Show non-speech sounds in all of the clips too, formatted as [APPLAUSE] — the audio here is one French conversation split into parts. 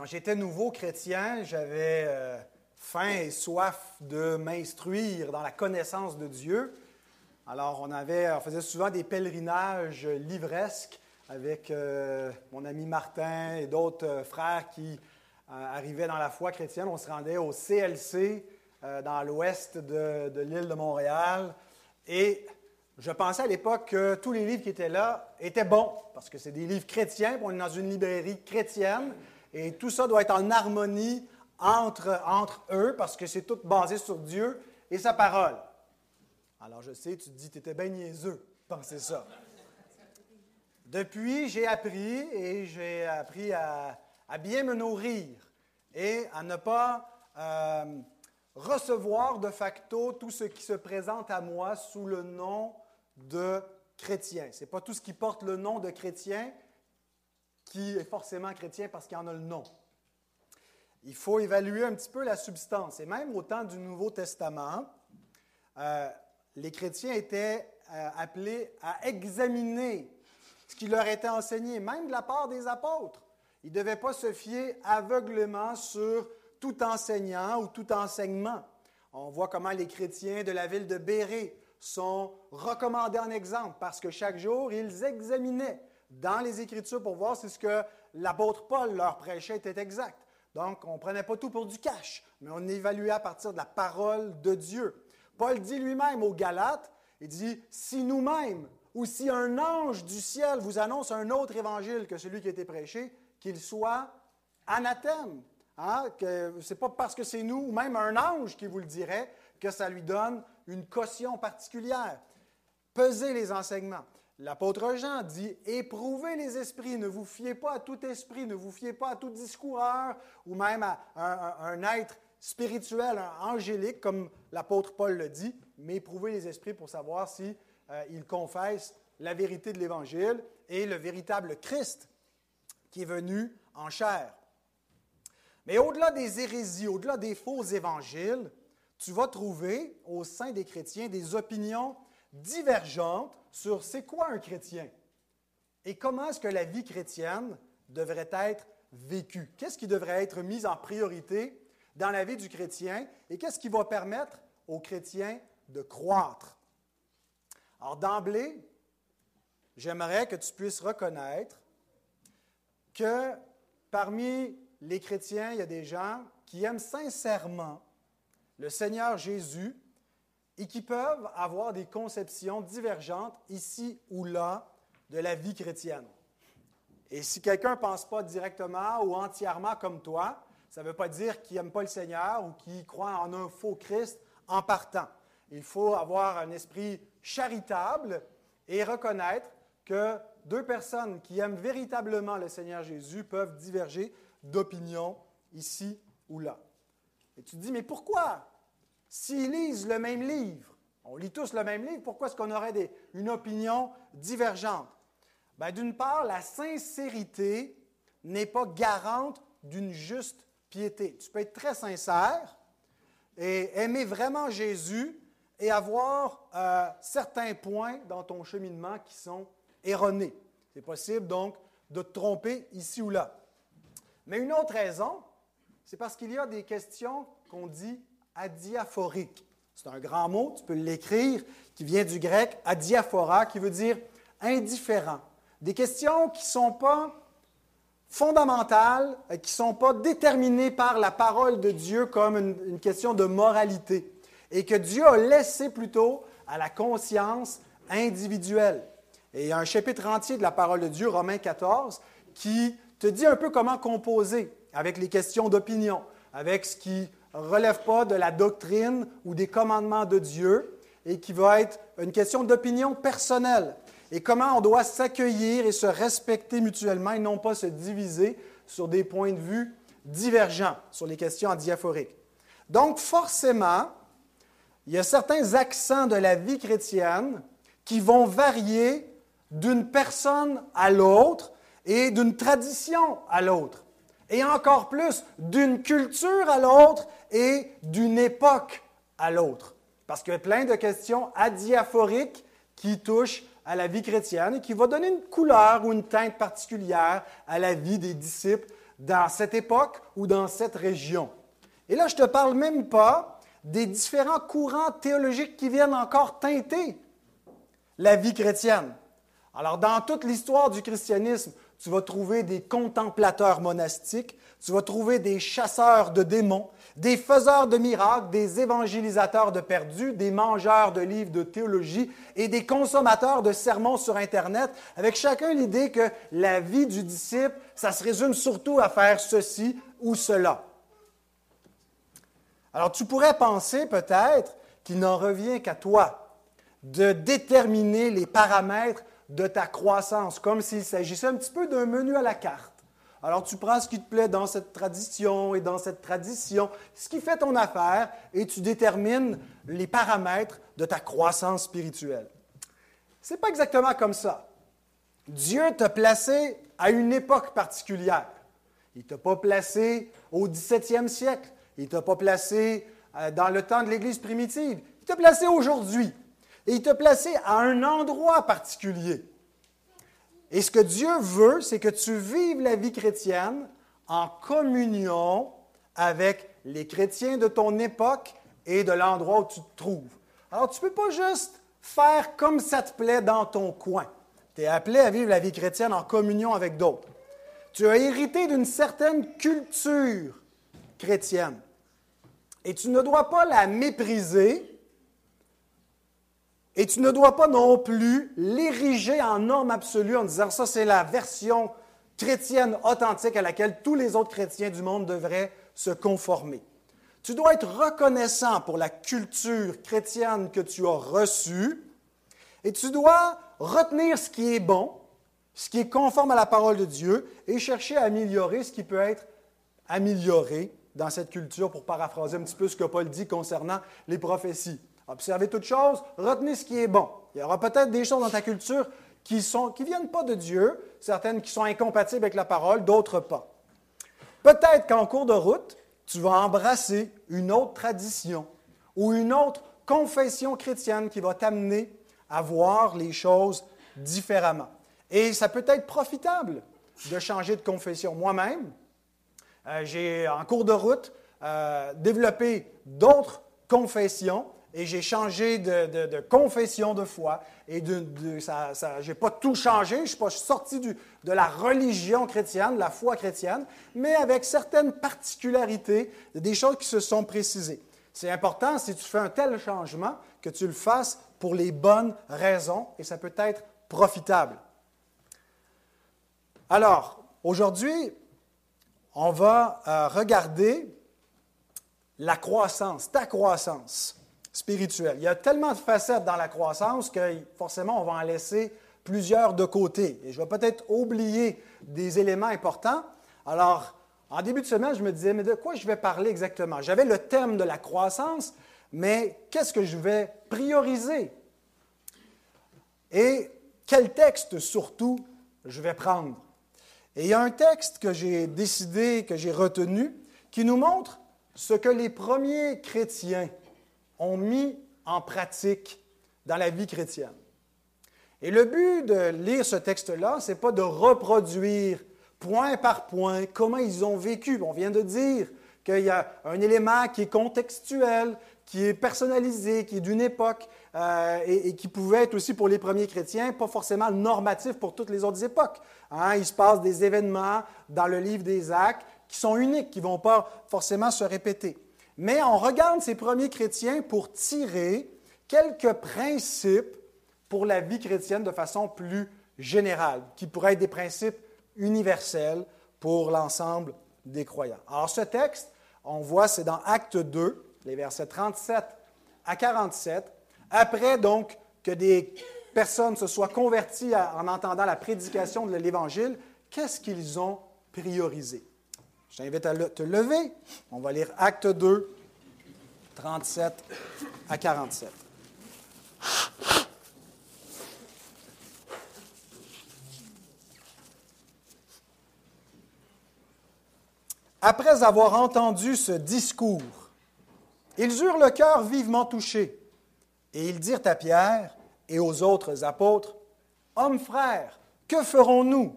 Quand j'étais nouveau chrétien, j'avais euh, faim et soif de m'instruire dans la connaissance de Dieu. Alors, on, avait, on faisait souvent des pèlerinages livresques avec euh, mon ami Martin et d'autres euh, frères qui arrivaient dans la foi chrétienne. On se rendait au CLC dans l'ouest de, de l'île de Montréal. Et je pensais à l'époque que tous les livres qui étaient là étaient bons, parce que c'est des livres chrétiens, on est dans une librairie chrétienne. Et tout ça doit être en harmonie entre, entre eux parce que c'est tout basé sur Dieu et sa parole. Alors je sais, tu te dis, tu étais bien niaiseux, penser ça. Depuis, j'ai appris et j'ai appris à, bien me nourrir et à ne pas euh, recevoir de facto tout ce qui se présente à moi sous le nom de chrétien. Ce n'est pas tout ce qui porte le nom de chrétien qui est forcément chrétien parce qu'il en a le nom. Il faut évaluer un petit peu la substance. Et même au temps du Nouveau Testament, euh, les chrétiens étaient euh, appelés à examiner ce qui leur était enseigné, même de la part des apôtres. Ils ne devaient pas se fier aveuglément sur tout enseignant ou tout enseignement. On voit comment les chrétiens de la ville de Bérée sont recommandés en exemple parce que chaque jour, ils examinaient dans les Écritures pour voir si ce que l'apôtre Paul leur prêchait était exact. Donc, on ne prenait pas tout pour du cash, mais on évaluait à partir de la parole de Dieu. Paul dit lui-même aux Galates, il dit, si nous-mêmes ou si un ange du ciel vous annonce un autre évangile que celui qui a été prêché, qu'il soit anathème. Hein? Ce n'est pas parce que c'est nous, ou même un ange qui vous le dirait, que ça lui donne une caution particulière. Pesez les enseignements. L'apôtre Jean dit Éprouvez les esprits, ne vous fiez pas à tout esprit, ne vous fiez pas à tout discoureur ou même à un, être spirituel, angélique, comme l'apôtre Paul le dit, mais éprouvez les esprits pour savoir si euh, confessent la vérité de l'Évangile et le véritable Christ qui est venu en chair. Mais au-delà des hérésies, au-delà des faux évangiles, tu vas trouver au sein des chrétiens des opinions divergentes sur c'est quoi un chrétien et comment est-ce que la vie chrétienne devrait être vécue. Qu'est-ce qui devrait être mis en priorité dans la vie du chrétien et qu'est-ce qui va permettre aux chrétiens de croître? Alors d'emblée, j'aimerais que tu puisses reconnaître que parmi les chrétiens, il y a des gens qui aiment sincèrement le Seigneur Jésus et qui peuvent avoir des conceptions divergentes ici ou là de la vie chrétienne. Et si quelqu'un ne pense pas directement ou entièrement comme toi, ça ne veut pas dire qu'il n'aime pas le Seigneur ou qu'il croit en un faux Christ en partant. Il faut avoir un esprit charitable et reconnaître que deux personnes qui aiment véritablement le Seigneur Jésus peuvent diverger d'opinion ici ou là. Et tu te dis, mais pourquoi S'ils lisent le même livre, on lit tous le même livre, pourquoi est-ce qu'on aurait une opinion divergente? Ben, d'une part, la sincérité n'est pas garante d'une juste piété. Tu peux être très sincère et aimer vraiment Jésus et avoir euh, certains points dans ton cheminement qui sont erronés. C'est possible donc de te tromper ici ou là. Mais une autre raison, c'est parce qu'il y a des questions qu'on dit adiaphorique. C'est un grand mot, tu peux l'écrire, qui vient du grec adiaphora, qui veut dire indifférent. Des questions qui ne sont pas fondamentales, qui ne sont pas déterminées par la parole de Dieu comme une, une question de moralité, et que Dieu a laissé plutôt à la conscience individuelle. Et il y a un chapitre entier de la parole de Dieu, Romains 14, qui te dit un peu comment composer avec les questions d'opinion, avec ce qui relève pas de la doctrine ou des commandements de Dieu et qui va être une question d'opinion personnelle. Et comment on doit s'accueillir et se respecter mutuellement et non pas se diviser sur des points de vue divergents sur les questions diaphoriques. Donc, forcément, il y a certains accents de la vie chrétienne qui vont varier d'une personne à l'autre et d'une tradition à l'autre et encore plus d'une culture à l'autre et d'une époque à l'autre. Parce qu'il y a plein de questions adiaphoriques qui touchent à la vie chrétienne et qui vont donner une couleur ou une teinte particulière à la vie des disciples dans cette époque ou dans cette région. Et là, je ne te parle même pas des différents courants théologiques qui viennent encore teinter la vie chrétienne. Alors, dans toute l'histoire du christianisme, tu vas trouver des contemplateurs monastiques, tu vas trouver des chasseurs de démons, des faiseurs de miracles, des évangélisateurs de perdus, des mangeurs de livres de théologie et des consommateurs de sermons sur Internet, avec chacun l'idée que la vie du disciple, ça se résume surtout à faire ceci ou cela. Alors tu pourrais penser peut-être qu'il n'en revient qu'à toi de déterminer les paramètres de ta croissance, comme s'il s'agissait un petit peu d'un menu à la carte. Alors tu prends ce qui te plaît dans cette tradition et dans cette tradition, ce qui fait ton affaire, et tu détermines les paramètres de ta croissance spirituelle. Ce n'est pas exactement comme ça. Dieu t'a placé à une époque particulière. Il t'a pas placé au 17e siècle. Il t'a pas placé euh, dans le temps de l'Église primitive. Il t'a placé aujourd'hui. Et il t'a placé à un endroit particulier. Et ce que Dieu veut, c'est que tu vives la vie chrétienne en communion avec les chrétiens de ton époque et de l'endroit où tu te trouves. Alors, tu ne peux pas juste faire comme ça te plaît dans ton coin. Tu es appelé à vivre la vie chrétienne en communion avec d'autres. Tu as hérité d'une certaine culture chrétienne. Et tu ne dois pas la mépriser et tu ne dois pas non plus l'ériger en norme absolue en disant ça, c'est la version chrétienne authentique à laquelle tous les autres chrétiens du monde devraient se conformer. Tu dois être reconnaissant pour la culture chrétienne que tu as reçue et tu dois retenir ce qui est bon, ce qui est conforme à la parole de Dieu et chercher à améliorer ce qui peut être amélioré dans cette culture, pour paraphraser un petit peu ce que Paul dit concernant les prophéties. Observez toutes choses, retenez ce qui est bon. Il y aura peut-être des choses dans ta culture qui ne viennent pas de Dieu, certaines qui sont incompatibles avec la parole, d'autres pas. Peut-être qu'en cours de route, tu vas embrasser une autre tradition ou une autre confession chrétienne qui va t'amener à voir les choses différemment. Et ça peut être profitable de changer de confession. Moi-même, euh, j'ai en cours de route euh, développé d'autres confessions et j'ai changé de, confession de foi. Et de, n'ai pas tout changé, je suis pas sorti de la religion chrétienne, de la foi chrétienne, mais avec certaines particularités, des choses qui se sont précisées. C'est important, si tu fais un tel changement, que tu le fasses pour les bonnes raisons, et ça peut être profitable. Alors, aujourd'hui, on va euh, regarder la croissance, ta croissance Il y a tellement de facettes dans la croissance que forcément, on va en laisser plusieurs de côté. Et je vais peut-être oublier des éléments importants. Alors, en début de semaine, je me disais, mais de quoi je vais parler exactement? J'avais le thème de la croissance, mais qu'est-ce que je vais prioriser? Et quel texte surtout je vais prendre? Et il y a un texte que j'ai décidé, que j'ai retenu, qui nous montre ce que les premiers chrétiens ont mis en pratique dans la vie chrétienne. Et le but de lire ce texte-là, ce n'est pas de reproduire point par point comment ils ont vécu. On vient de dire qu'il y a un élément qui est contextuel, qui est personnalisé, qui est d'une époque euh, et, qui pouvait être aussi pour les premiers chrétiens, pas forcément normatif pour toutes les autres époques. Hein. Il se passe des événements dans le livre des Actes qui sont uniques, qui ne vont pas forcément se répéter. Mais on regarde ces premiers chrétiens pour tirer quelques principes pour la vie chrétienne de façon plus générale, qui pourraient être des principes universels pour l'ensemble des croyants. Alors ce texte, on voit, c'est dans Acte 2, les versets 37 à 47. Après donc que des personnes se soient converties en entendant la prédication de l'Évangile, qu'est-ce qu'ils ont priorisé? Je t'invite à te lever. On va lire Acte 2, 37 à 47. Après avoir entendu ce discours, ils eurent le cœur vivement touché, et ils dirent à Pierre et aux autres apôtres, Hommes frères, que ferons-nous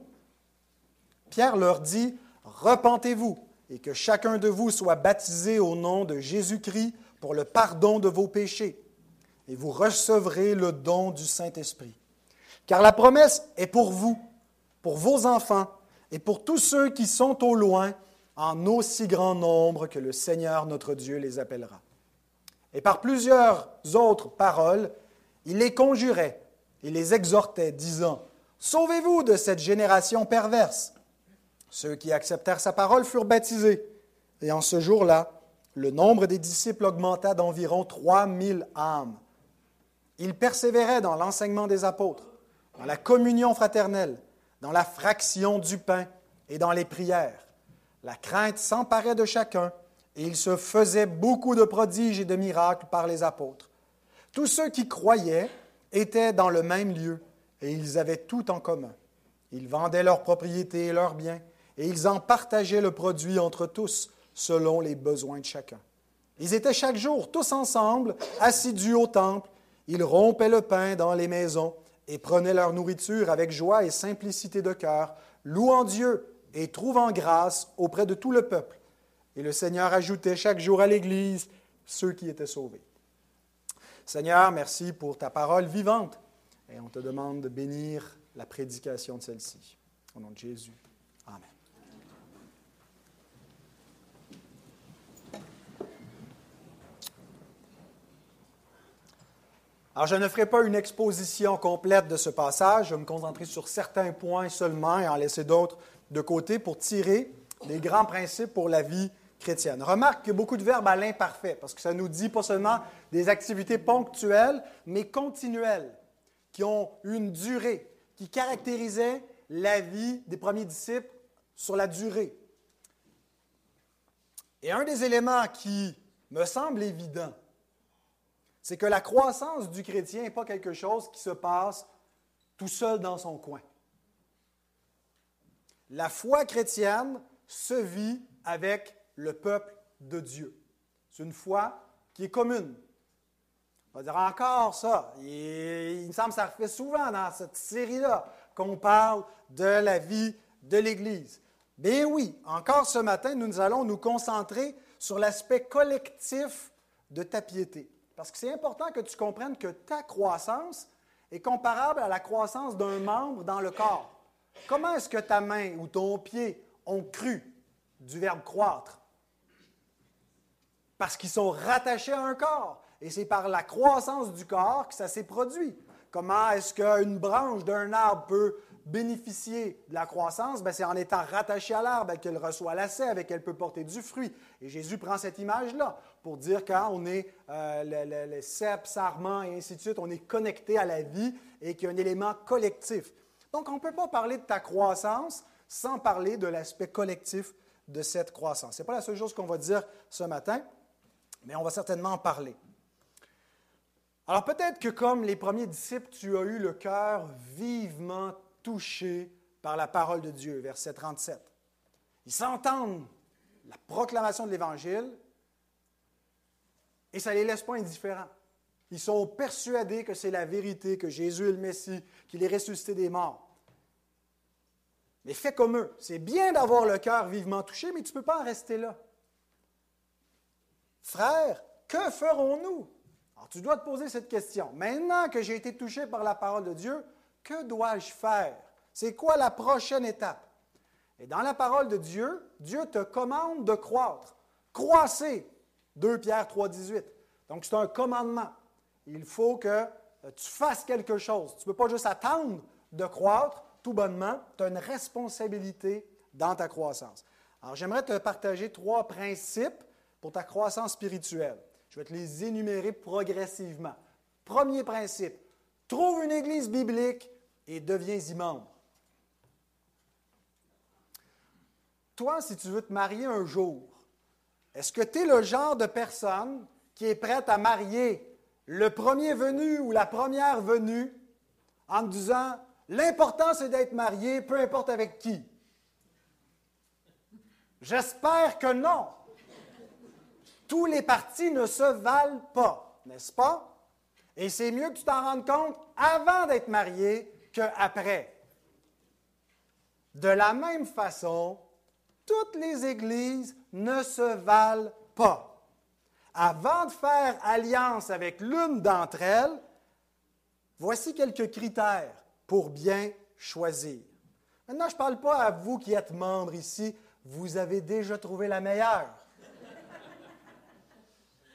Pierre leur dit, repentez-vous et que chacun de vous soit baptisé au nom de Jésus-Christ pour le pardon de vos péchés, et vous recevrez le don du Saint-Esprit. Car la promesse est pour vous, pour vos enfants et pour tous ceux qui sont au loin, en aussi grand nombre que le Seigneur notre Dieu les appellera. Et par plusieurs autres paroles, il les conjurait et les exhortait, disant, Sauvez-vous de cette génération perverse. Ceux qui acceptèrent sa parole furent baptisés, et en ce jour-là, le nombre des disciples augmenta d'environ trois mille âmes. Ils persévéraient dans l'enseignement des apôtres, dans la communion fraternelle, dans la fraction du pain et dans les prières. La crainte s'emparait de chacun, et il se faisait beaucoup de prodiges et de miracles par les apôtres. Tous ceux qui croyaient étaient dans le même lieu, et ils avaient tout en commun. Ils vendaient leurs propriétés et leurs biens, et ils en partageaient le produit entre tous, selon les besoins de chacun. Ils étaient chaque jour tous ensemble, assidus au temple. Ils rompaient le pain dans les maisons et prenaient leur nourriture avec joie et simplicité de cœur, louant Dieu et trouvant grâce auprès de tout le peuple. Et le Seigneur ajoutait chaque jour à l'Église ceux qui étaient sauvés. Seigneur, merci pour ta parole vivante. Et on te demande de bénir la prédication de celle-ci. Au nom de Jésus. Amen. Alors, je ne ferai pas une exposition complète de ce passage. Je vais me concentrer sur certains points seulement et en laisser d'autres de côté pour tirer des grands principes pour la vie chrétienne. Remarque qu'il y a beaucoup de verbes à l'imparfait, parce que ça nous dit pas seulement des activités ponctuelles, mais continuelles, qui ont une durée, qui caractérisaient la vie des premiers disciples sur la durée. Et un des éléments qui me semble évident, c'est que la croissance du chrétien n'est pas quelque chose qui se passe tout seul dans son coin. La foi chrétienne se vit avec le peuple de Dieu. C'est une foi qui est commune. On va dire encore ça. il me semble que ça refait souvent dans cette série-là qu'on parle de la vie de l'Église. Bien oui, encore ce matin, nous allons nous concentrer sur l'aspect collectif de ta piété. Parce que c'est important que tu comprennes que ta croissance est comparable à la croissance d'un membre dans le corps. Comment est-ce que ta main ou ton pied ont cru du verbe croître? Parce qu'ils sont rattachés à un corps. Et c'est par la croissance du corps que ça s'est produit. Comment est-ce qu'une branche d'un arbre peut bénéficier de la croissance, ben, c'est en étant rattachée à l'arbre qu'elle reçoit la sève et qu'elle peut porter du fruit. Et Jésus prend cette image-là pour dire quand on est euh, le, cep, sarment et ainsi de suite, on est connecté à la vie et qu'il y a un élément collectif. Donc, on ne peut pas parler de ta croissance sans parler de l'aspect collectif de cette croissance. Ce n'est pas la seule chose qu'on va dire ce matin, mais on va certainement en parler. Alors peut-être que comme les premiers disciples, tu as eu le cœur vivement touché par la parole de Dieu, verset 37. Ils s'entendent la proclamation de l'Évangile et ça ne les laisse pas indifférents. Ils sont persuadés que c'est la vérité, que Jésus est le Messie, qu'il est ressuscité des morts. Mais fais comme eux. C'est bien d'avoir le cœur vivement touché, mais tu ne peux pas en rester là. Frère, que ferons-nous? Alors tu dois te poser cette question. Maintenant que j'ai été touché par la parole de Dieu, que dois-je faire? C'est quoi la prochaine étape? Et dans la parole de Dieu, Dieu te commande de croître. Croissez. 2 Pierre 3, 18. Donc, c'est un commandement. Il faut que euh, tu fasses quelque chose. Tu ne peux pas juste attendre de croître tout bonnement. Tu as une responsabilité dans ta croissance. Alors, j'aimerais te partager trois principes pour ta croissance spirituelle. Je vais te les énumérer progressivement. Premier principe, trouve une église biblique et deviens-y membre. Toi, si tu veux te marier un jour, est-ce que tu es le genre de personne qui est prête à marier le premier venu ou la première venue en disant l'important c'est d'être marié, peu importe avec qui? J'espère que non. Tous les partis ne se valent pas, n'est-ce pas? Et c'est mieux que tu t'en rendes compte avant d'être marié qu'après. De la même façon, toutes les églises ne se valent pas. Avant de faire alliance avec l'une d'entre elles, voici quelques critères pour bien choisir. Maintenant, je ne parle pas à vous qui êtes membres ici, vous avez déjà trouvé la meilleure.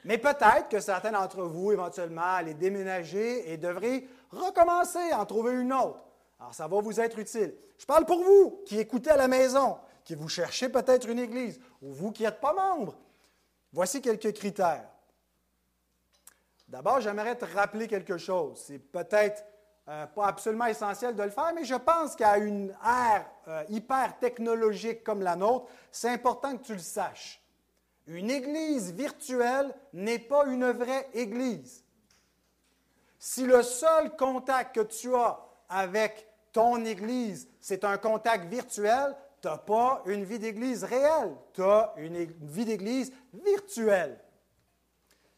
Mais peut-être que certains d'entre vous, éventuellement, allaient déménager et devraient recommencer à en trouver une autre. Alors, ça va vous être utile. Je parle pour vous qui écoutez à la maison, qui vous cherchez peut-être une église, ou vous qui n'êtes pas membre. Voici quelques critères. D'abord, j'aimerais te rappeler quelque chose. C'est peut-être euh, pas absolument essentiel de le faire, mais je pense qu'à une ère euh, hyper technologique comme la nôtre, c'est important que tu le saches. Une église virtuelle n'est pas une vraie église. Si le seul contact que tu as avec ton église, c'est un contact virtuel, tu n'as pas une vie d'église réelle, tu as une vie d'église virtuelle.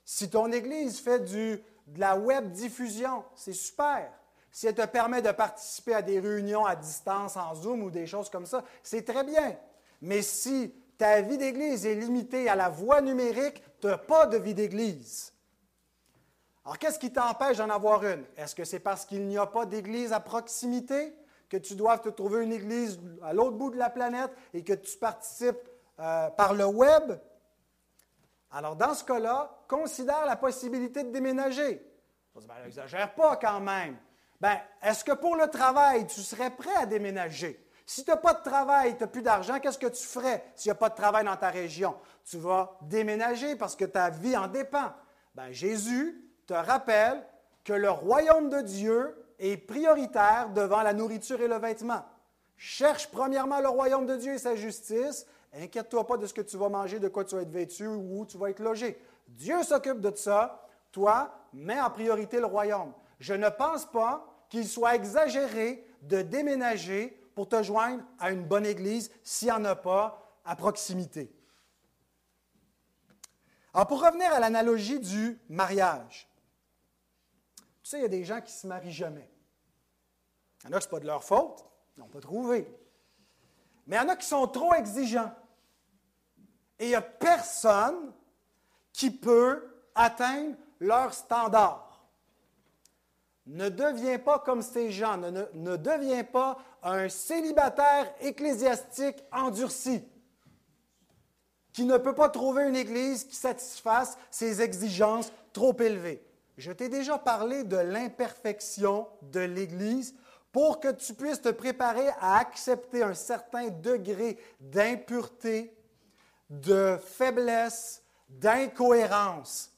Si ton église fait de la web diffusion, c'est super. Si elle te permet de participer à des réunions à distance en Zoom ou des choses comme ça, c'est très bien. Mais si ta vie d'église est limitée à la voie numérique, tu n'as pas de vie d'église. Alors, qu'est-ce qui t'empêche d'en avoir une? Est-ce que c'est parce qu'il n'y a pas d'église à proximité, que tu dois te trouver une église à l'autre bout de la planète et que tu participes euh, par le web? Alors, dans ce cas-là, considère la possibilité de déménager. n'exagère ben, pas quand même. Ben, est-ce que pour le travail, tu serais prêt à déménager? Si tu n'as pas de travail, tu n'as plus d'argent, qu'est-ce que tu ferais s'il n'y a pas de travail dans ta région? Tu vas déménager parce que ta vie en dépend. Ben, Jésus te rappelle que le royaume de Dieu est prioritaire devant la nourriture et le vêtement. Cherche premièrement le royaume de Dieu et sa justice. Inquiète-toi pas de ce que tu vas manger, de quoi tu vas être vêtu ou où tu vas être logé. Dieu s'occupe de ça. Toi, mets en priorité le royaume. Je ne pense pas qu'il soit exagéré de déménager pour te joindre à une bonne église s'il n'y en a pas à proximité. Alors, pour revenir à l'analogie du mariage, sais, il y a des gens qui ne se marient jamais. Il y en a qui ce n'est pas de leur faute, ils n'ont pas trouvé. Mais il y en a qui sont trop exigeants. Et il n'y a personne qui peut atteindre leur standard. Ne deviens pas comme ces gens, ne, deviens pas un célibataire ecclésiastique endurci qui ne peut pas trouver une église qui satisfasse ses exigences trop élevées. Je t'ai déjà parlé de l'imperfection de l'Église pour que tu puisses te préparer à accepter un certain degré d'impureté, de faiblesse, d'incohérence.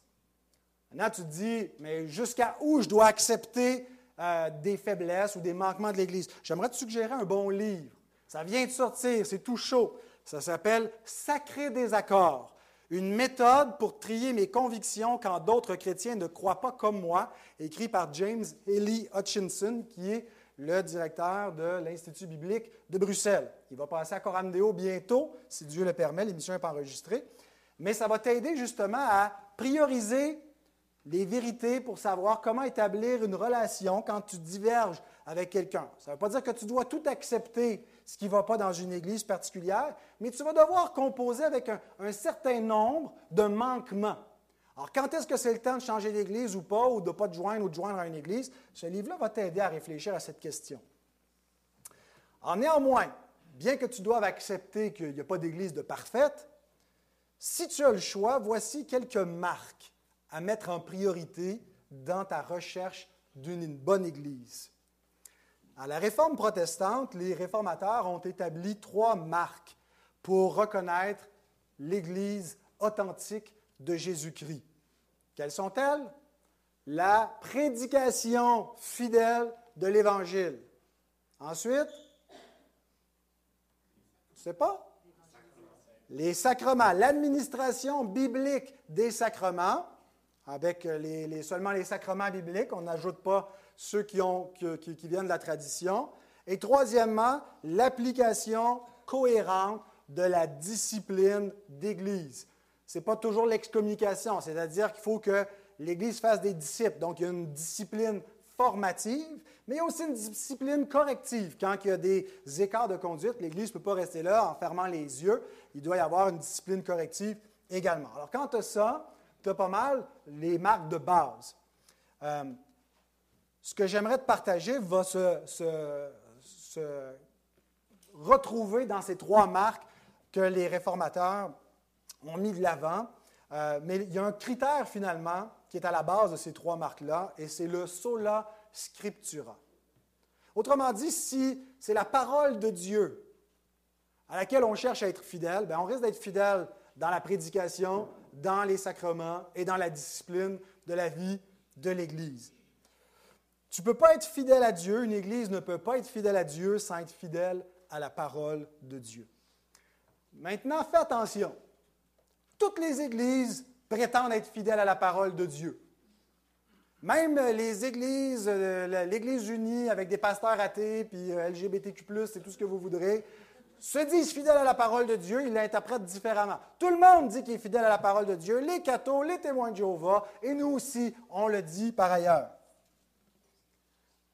Maintenant, tu te dis, mais jusqu'à où je dois accepter euh, des faiblesses ou des manquements de l'Église? J'aimerais te suggérer un bon livre. Ça vient de sortir, c'est tout chaud. Ça s'appelle Sacré désaccord une méthode pour trier mes convictions quand d'autres chrétiens ne croient pas comme moi, écrit par James Ely Hutchinson, qui est le directeur de l'Institut biblique de Bruxelles. Il va passer à Coramdeo bientôt, si Dieu le permet, l'émission n'est pas enregistrée. Mais ça va t'aider justement à prioriser les vérités pour savoir comment établir une relation quand tu diverges avec quelqu'un. Ça ne veut pas dire que tu dois tout accepter ce qui ne va pas dans une église particulière, mais tu vas devoir composer avec un, certain nombre de manquements. Alors, quand est-ce que c'est le temps de changer d'église ou pas, ou de ne pas te joindre ou de joindre à une église? Ce livre-là va t'aider à réfléchir à cette question. En néanmoins, bien que tu doives accepter qu'il n'y a pas d'église de parfaite, si tu as le choix, voici quelques marques à mettre en priorité dans ta recherche d'une bonne église. À la réforme protestante, les réformateurs ont établi trois marques pour reconnaître l'Église authentique de Jésus-Christ. Quelles sont-elles? La prédication fidèle de l'Évangile. Ensuite, tu sais pas? Les sacrements, l'administration biblique des sacrements, avec seulement les sacrements bibliques, on n'ajoute pas ceux qui, ont, qui, viennent de la tradition. Et troisièmement, l'application cohérente de la discipline d'Église. Ce n'est pas toujours l'excommunication, c'est-à-dire qu'il faut que l'Église fasse des disciples. Donc, il y a une discipline formative, mais il y a aussi une discipline corrective. Quand il y a des écarts de conduite, l'Église ne peut pas rester là en fermant les yeux. Il doit y avoir une discipline corrective également. Alors, quand tu as ça, tu as pas mal les marques de base. Euh, ce que j'aimerais te partager va se, retrouver dans ces trois marques que les réformateurs ont mis de l'avant. Euh, mais il y a un critère finalement qui est à la base de ces trois marques-là, et c'est le sola scriptura. Autrement dit, si c'est la parole de Dieu à laquelle on cherche à être fidèle, bien, on risque d'être fidèle dans la prédication, dans les sacrements et dans la discipline de la vie de l'Église. Tu ne peux pas être fidèle à Dieu, une Église ne peut pas être fidèle à Dieu sans être fidèle à la parole de Dieu. Maintenant, fais attention. Toutes les Églises prétendent être fidèles à la parole de Dieu. Même les églises, euh, l'Église unie avec des pasteurs athées, puis euh, LGBTQ, et tout ce que vous voudrez, se disent fidèles à la parole de Dieu, ils l'interprètent différemment. Tout le monde dit qu'il est fidèle à la parole de Dieu, les cathos, les témoins de Jéhovah, et nous aussi, on le dit par ailleurs.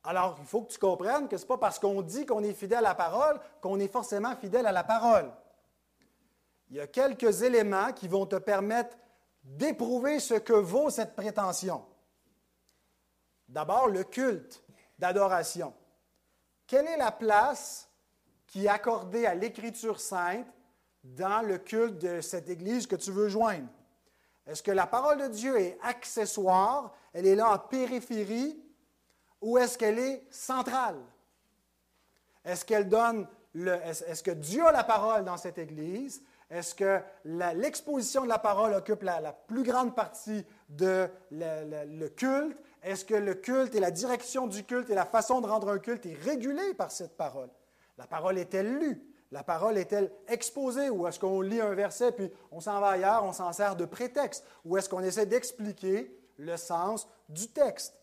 Alors, il faut que tu comprennes que ce n'est pas parce qu'on dit qu'on est fidèle à la parole qu'on est forcément fidèle à la parole. Il y a quelques éléments qui vont te permettre d'éprouver ce que vaut cette prétention. D'abord, le culte d'adoration. Quelle est la place qui est accordé à l'Écriture sainte dans le culte de cette Église que tu veux joindre? Est-ce que la parole de Dieu est accessoire, elle est là en périphérie, ou est-ce qu'elle est centrale? Est-ce qu'elle donne le, est-ce que Dieu a la parole dans cette Église? Est-ce que l'exposition de la parole occupe la, plus grande partie de le culte? Est-ce que le culte et la direction du culte et la façon de rendre un culte est régulée par cette parole? La parole est-elle lue? La parole est-elle exposée? Ou est-ce qu'on lit un verset puis on s'en va ailleurs, on s'en sert de prétexte? Ou est-ce qu'on essaie d'expliquer le sens du texte?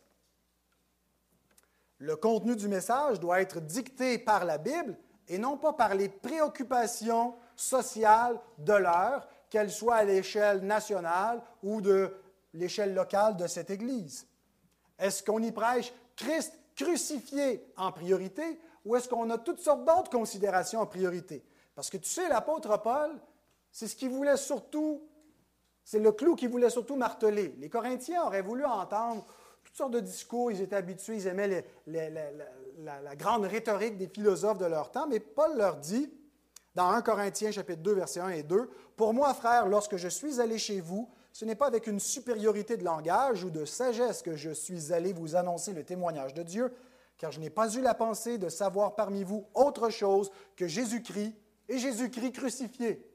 Le contenu du message doit être dicté par la Bible et non pas par les préoccupations sociales de l'heure, qu'elles soient à l'échelle nationale ou de l'échelle locale de cette Église. Est-ce qu'on y prêche Christ crucifié en priorité ou est-ce qu'on a toutes sortes d'autres considérations en priorité? Parce que tu sais, l'apôtre Paul, c'est ce qu'il voulait surtout, c'est le clou qu'il voulait surtout marteler. Les Corinthiens auraient voulu entendre sortes de discours, ils étaient habitués, ils aimaient la, la, grande rhétorique des philosophes de leur temps, mais Paul leur dit, dans 1 Corinthiens chapitre 2, versets 1 et 2, Pour moi, frère, lorsque je suis allé chez vous, ce n'est pas avec une supériorité de langage ou de sagesse que je suis allé vous annoncer le témoignage de Dieu, car je n'ai pas eu la pensée de savoir parmi vous autre chose que Jésus-Christ et Jésus-Christ crucifié.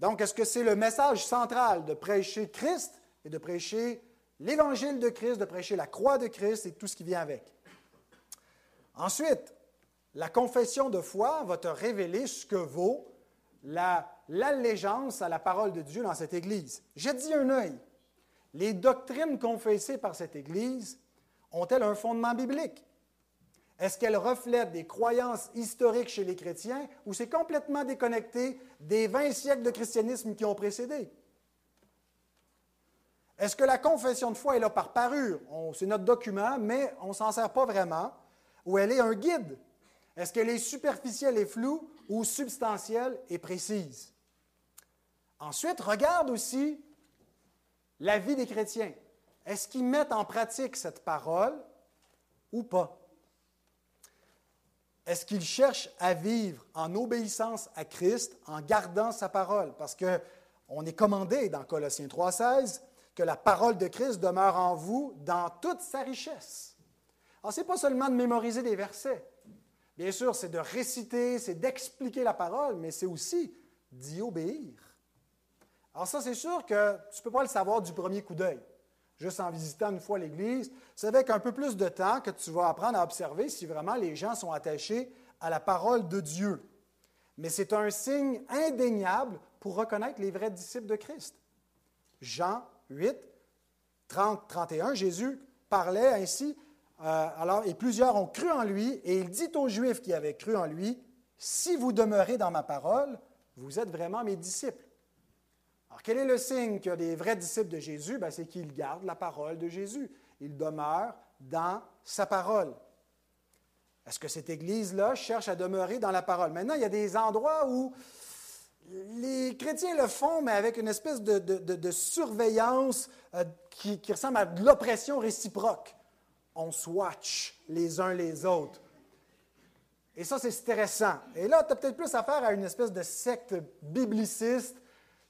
Donc, est-ce que c'est le message central de prêcher Christ et de prêcher l'évangile de Christ, de prêcher la croix de Christ et tout ce qui vient avec? Ensuite, la confession de foi va te révéler ce que vaut l'allégeance à la parole de Dieu dans cette Église. J'ai dit un œil. Les doctrines confessées par cette Église ont-elles un fondement biblique? Est-ce qu'elles reflètent des croyances historiques chez les chrétiens ou c'est complètement déconnecté des 20 siècles de christianisme qui ont précédé? Est-ce que la confession de foi est là par parure? C'est notre document, mais on ne s'en sert pas vraiment. Ou elle est un guide? Est-ce qu'elle est superficielle et floue ou substantielle et précise? Ensuite, regarde aussi la vie des chrétiens. Est-ce qu'ils mettent en pratique cette parole ou pas? Est-ce qu'ils cherchent à vivre en obéissance à Christ, en gardant sa parole? Parce qu'on est commandé dans Colossiens 3,16 que la parole de Christ demeure en vous dans toute sa richesse. Alors, ce n'est pas seulement de mémoriser des versets. Bien sûr, c'est de réciter, c'est d'expliquer la parole, mais c'est aussi d'y obéir. Alors ça, c'est sûr que tu ne peux pas le savoir du premier coup d'œil juste en visitant une fois l'Église, c'est avec un peu plus de temps que tu vas apprendre à observer si vraiment les gens sont attachés à la parole de Dieu. Mais c'est un signe indéniable pour reconnaître les vrais disciples de Christ. Jean 8, 30, 31, Jésus parlait ainsi, euh, alors, et plusieurs ont cru en lui, et il dit aux Juifs qui avaient cru en lui, Si vous demeurez dans ma parole, vous êtes vraiment mes disciples. Alors, quel est le signe a des vrais disciples de Jésus? Ben, c'est qu'ils gardent la parole de Jésus. il demeure dans sa parole. Est-ce que cette Église-là cherche à demeurer dans la parole? Maintenant, il y a des endroits où les chrétiens le font, mais avec une espèce de, surveillance euh, qui, ressemble à de l'oppression réciproque. On swatch les uns les autres. Et ça, c'est stressant. Et là, tu as peut-être plus affaire à une espèce de secte bibliciste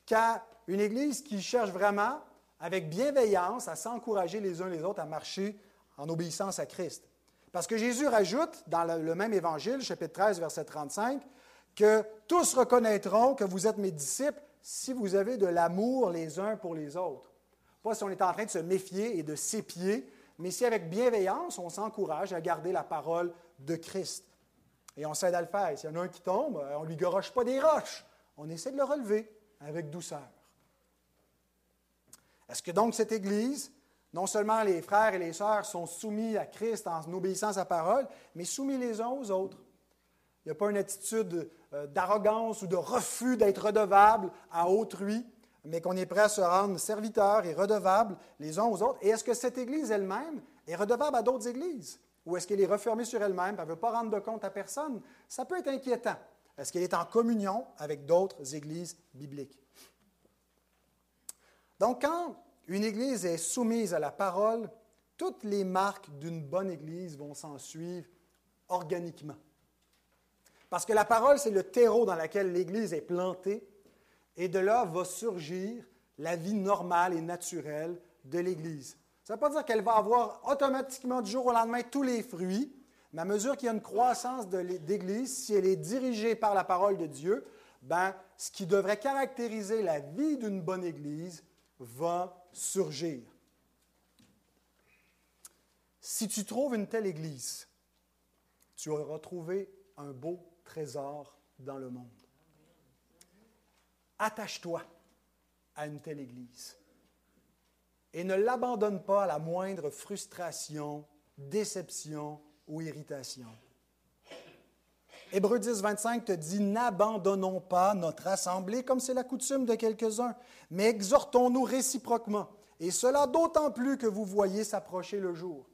qu'à une Église qui cherche vraiment, avec bienveillance, à s'encourager les uns les autres à marcher en obéissance à Christ. Parce que Jésus rajoute dans le même évangile, chapitre 13, verset 35, que tous reconnaîtront que vous êtes mes disciples si vous avez de l'amour les uns pour les autres. Pas si on est en train de se méfier et de s'épier, mais si avec bienveillance, on s'encourage à garder la parole de Christ. Et on s'aide à le faire. S'il y en a un qui tombe, euh, on ne lui garoche pas des roches. On essaie de le relever avec douceur. Est-ce que donc cette Église, non seulement les frères et les sœurs sont soumis à Christ en obéissant à sa parole, mais soumis les uns aux autres? Il n'y a pas une attitude euh, d'arrogance ou de refus d'être redevable à autrui, mais qu'on est prêt à se rendre serviteur et redevable les uns aux autres. Et est-ce que cette Église elle-même est redevable à d'autres Églises? Ou est-ce qu'elle est refermée sur elle-même, elle ne veut pas rendre de compte à personne? Ça peut être inquiétant. Est-ce qu'elle est en communion avec d'autres églises bibliques? Donc, quand une église est soumise à la parole, toutes les marques d'une bonne église vont s'en suivre organiquement. Parce que la parole, c'est le terreau dans lequel l'église est plantée, et de là va surgir la vie normale et naturelle de l'église. Ça ne veut pas dire qu'elle va avoir automatiquement du jour au lendemain tous les fruits, mais à mesure qu'il y a une croissance d'Église, si elle est dirigée par la parole de Dieu, ben, ce qui devrait caractériser la vie d'une bonne Église va surgir. Si tu trouves une telle Église, tu auras trouvé un beau trésor dans le monde. Attache-toi à une telle Église et ne l'abandonne pas à la moindre frustration, déception ou irritation. Hébreu 10, 25 te dit N'abandonnons pas notre assemblée comme c'est la coutume de quelques-uns, mais exhortons-nous réciproquement, et cela d'autant plus que vous voyez s'approcher le jour.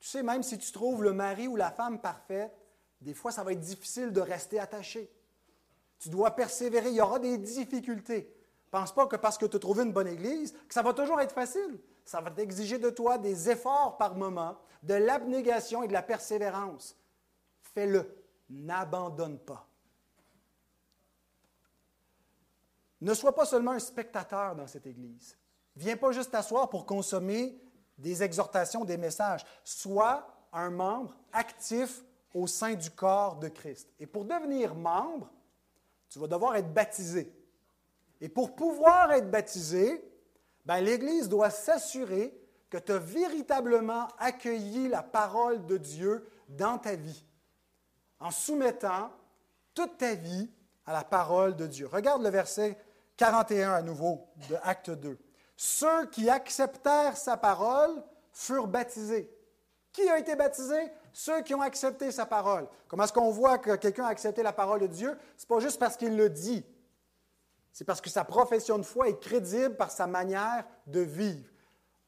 Tu sais, même si tu trouves le mari ou la femme parfaite, des fois, ça va être difficile de rester attaché. Tu dois persévérer, il y aura des difficultés. Pense pas que parce que tu as trouvé une bonne église, que ça va toujours être facile. Ça va t'exiger de toi des efforts par moment, de l'abnégation et de la persévérance. Fais-le. N'abandonne pas. Ne sois pas seulement un spectateur dans cette église. Viens pas juste t'asseoir pour consommer des exhortations, des messages. Sois un membre actif au sein du corps de Christ. Et pour devenir membre, tu vas devoir être baptisé. Et pour pouvoir être baptisé, ben, l'Église doit s'assurer que tu as véritablement accueilli la parole de Dieu dans ta vie, en soumettant toute ta vie à la parole de Dieu. Regarde le verset 41 à nouveau de Acte 2. Ceux qui acceptèrent sa parole furent baptisés. Qui a été baptisé? Ceux qui ont accepté sa parole. Comment est-ce qu'on voit que quelqu'un a accepté la parole de Dieu? Ce n'est pas juste parce qu'il le dit. C'est parce que sa profession de foi est crédible par sa manière de vivre.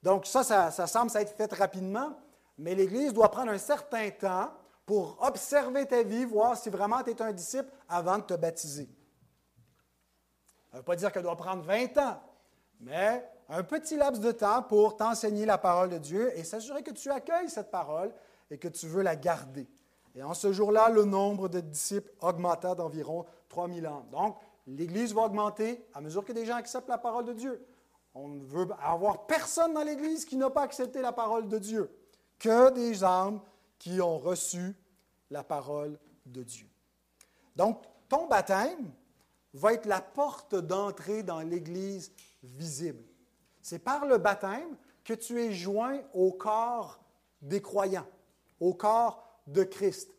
Donc ça, ça, ça semble être fait rapidement, mais l'Église doit prendre un certain temps pour observer ta vie, voir si vraiment tu es un disciple avant de te baptiser. Ça ne veut pas dire qu'elle doit prendre 20 ans, mais un petit laps de temps pour t'enseigner la parole de Dieu et s'assurer que tu accueilles cette parole et que tu veux la garder. Et en ce jour-là, le nombre de disciples augmenta d'environ 3000 ans. Donc, l'Église va augmenter à mesure que des gens acceptent la parole de Dieu. On ne veut avoir personne dans l'Église qui n'a pas accepté la parole de Dieu, que des âmes qui ont reçu la parole de Dieu. Donc, ton baptême va être la porte d'entrée dans l'Église visible. C'est par le baptême que tu es joint au corps des croyants, au corps de Christ.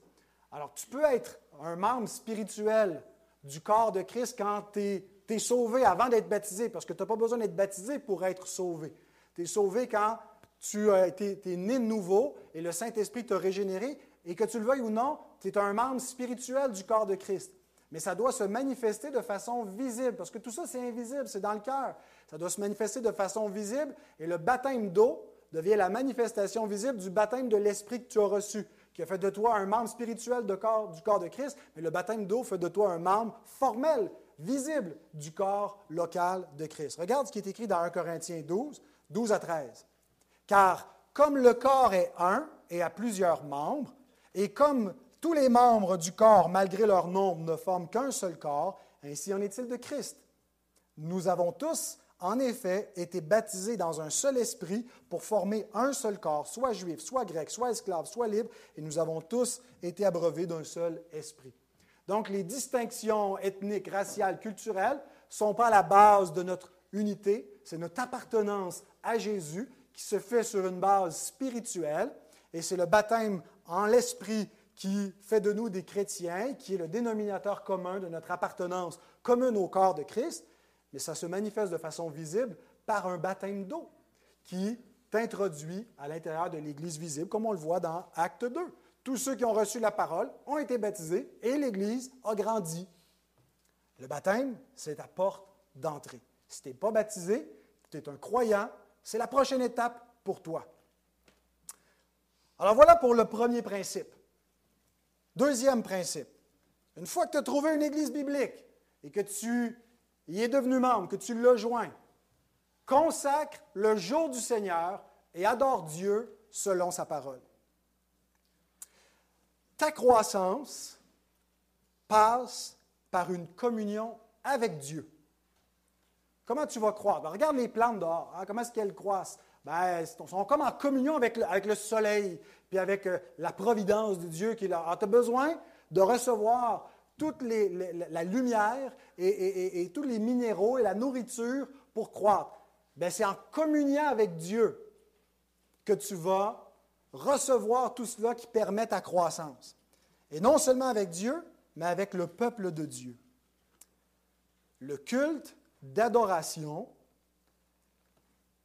Alors, tu peux être un membre spirituel du corps de Christ quand tu es, sauvé avant d'être baptisé, parce que tu n'as pas besoin d'être baptisé pour être sauvé. Tu es sauvé quand tu été, es né de nouveau et le Saint-Esprit t'a régénéré, et que tu le veuilles ou non, tu es un membre spirituel du corps de Christ. Mais ça doit se manifester de façon visible, parce que tout ça, c'est invisible, c'est dans le cœur. Ça doit se manifester de façon visible, et le baptême d'eau devient la manifestation visible du baptême de l'Esprit que tu as reçu, qui a fait de toi un membre spirituel du corps de Christ, mais le baptême d'eau fait de toi un membre formel, visible du corps local de Christ. Regarde ce qui est écrit dans 1 Corinthiens 12, 12 à 13. Car comme le corps est un et a plusieurs membres, et comme tous les membres du corps, malgré leur nombre, ne forment qu'un seul corps, ainsi en est-il de Christ. Nous avons tous, en effet, été baptisés dans un seul esprit pour former un seul corps, soit juif, soit grec, soit esclave, soit libre, et nous avons tous été abreuvés d'un seul esprit. Donc les distinctions ethniques, raciales, culturelles ne sont pas la base de notre unité, c'est notre appartenance à Jésus qui se fait sur une base spirituelle, et c'est le baptême en l'esprit qui fait de nous des chrétiens, qui est le dénominateur commun de notre appartenance commune au corps de Christ, mais ça se manifeste de façon visible par un baptême d'eau qui t'introduit à l'intérieur de l'Église visible, comme on le voit dans Acte 2. Tous ceux qui ont reçu la parole ont été baptisés et l'Église a grandi. Le baptême, c'est ta porte d'entrée. Si tu n'es pas baptisé, tu es un croyant, c'est la prochaine étape pour toi. Alors voilà pour le premier principe. Deuxième principe. Une fois que tu as trouvé une église biblique et que tu y es devenu membre, que tu l'as joint, consacre le jour du Seigneur et adore Dieu selon sa parole. Ta croissance passe par une communion avec Dieu. Comment tu vas croître? Ben, regarde les plantes dehors. Hein, comment est-ce qu'elles croissent? Ben, elles sont comme en communion avec le soleil, puis avec euh, la providence de Dieu qui est là. tu as besoin de recevoir toute la lumière et, tous les minéraux et la nourriture pour croître. Ben, c'est en communion avec Dieu que tu vas recevoir tout cela qui permet ta croissance. Et non seulement avec Dieu, mais avec le peuple de Dieu. Le culte d'adoration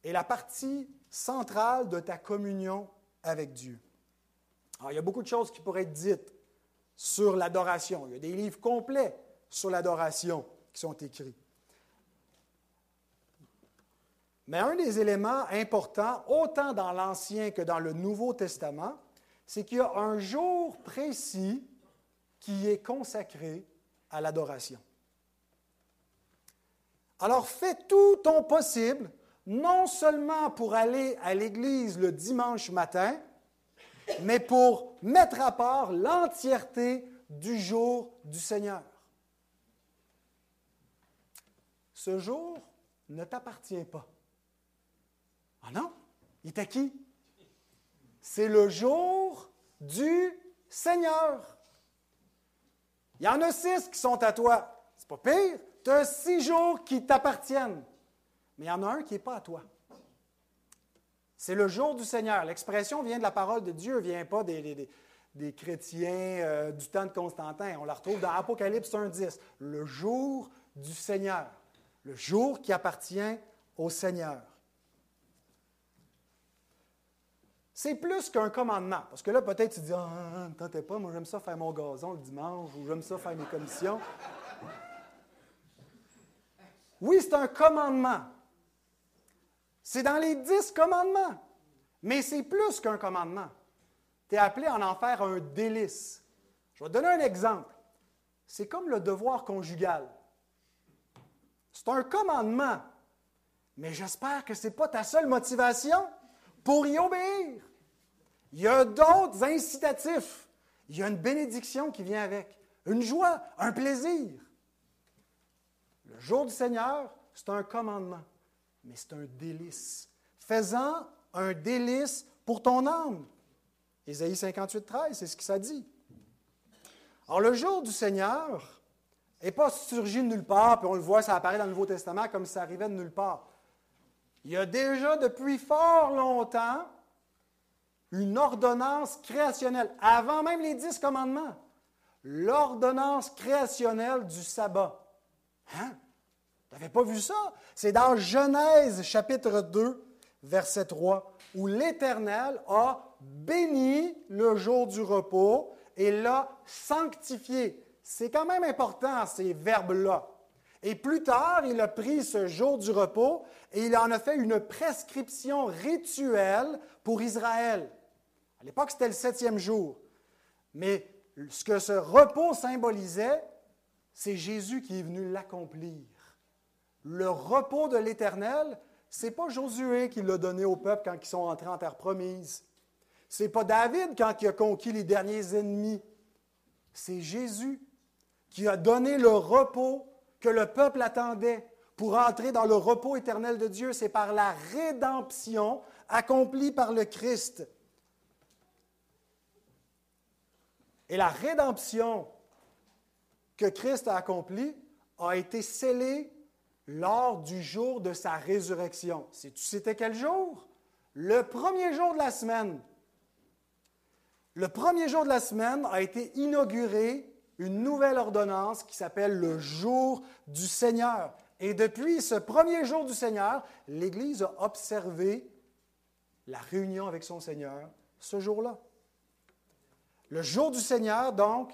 est la partie centrale de ta communion avec Dieu. Alors, il y a beaucoup de choses qui pourraient être dites sur l'adoration. Il y a des livres complets sur l'adoration qui sont écrits. Mais un des éléments importants, autant dans l'Ancien que dans le Nouveau Testament, c'est qu'il y a un jour précis qui est consacré à l'adoration. Alors fais tout ton possible, non seulement pour aller à l'église le dimanche matin, mais pour mettre à part l'entièreté du jour du Seigneur. Ce jour ne t'appartient pas. Ah non? Il est qui? C'est le jour du Seigneur. Il y en a six qui sont à toi. C'est pas pire. Tu as six jours qui t'appartiennent. Mais il y en a un qui n'est pas à toi. C'est le jour du Seigneur. L'expression vient de la parole de Dieu, vient pas des, des, chrétiens euh, du temps de Constantin. On la retrouve dans Apocalypse 1.10. Le jour du Seigneur. Le jour qui appartient au Seigneur. C'est plus qu'un commandement. Parce que là, peut-être tu dis Ah, ne tentez pas, moi j'aime ça faire mon gazon le dimanche ou j'aime ça faire mes commissions. Oui, c'est un commandement. C'est dans les dix commandements. Mais c'est plus qu'un commandement. Tu es appelé à en faire un délice. Je vais te donner un exemple. C'est comme le devoir conjugal. C'est un commandement. Mais j'espère que ce n'est pas ta seule motivation pour y obéir. Il y a d'autres incitatifs. Il y a une bénédiction qui vient avec, une joie, un plaisir. Le jour du Seigneur, c'est un commandement mais c'est un délice. Faisant un délice pour ton âme. Ésaïe 58, 13, c'est ce que ça dit. Alors, le jour du Seigneur n'est pas surgi de nulle part, puis on le voit, ça apparaît dans le Nouveau Testament comme ça arrivait de nulle part. Il y a déjà depuis fort longtemps une ordonnance créationnelle, avant même les dix commandements, l'ordonnance créationnelle du sabbat. Hein? Tu n'avais pas vu ça? C'est dans Genèse chapitre 2, verset 3, où l'Éternel a béni le jour du repos et l'a sanctifié. C'est quand même important, ces verbes-là. Et plus tard, il a pris ce jour du repos et il en a fait une prescription rituelle pour Israël. À l'époque, c'était le septième jour. Mais ce que ce repos symbolisait, c'est Jésus qui est venu l'accomplir. Le repos de l'Éternel, ce n'est pas Josué qui l'a donné au peuple quand ils sont entrés en terre promise. Ce n'est pas David quand il a conquis les derniers ennemis. C'est Jésus qui a donné le repos que le peuple attendait pour entrer dans le repos éternel de Dieu. C'est par la rédemption accomplie par le Christ. Et la rédemption que Christ a accomplie a été scellée lors du jour de sa résurrection. Sais-tu c'était quel jour? Le premier jour de la semaine. Le premier jour de la semaine a été inauguré une nouvelle ordonnance qui s'appelle le jour du Seigneur. Et depuis ce premier jour du Seigneur, l'Église a observé la réunion avec son Seigneur ce jour-là. Le jour du Seigneur, donc,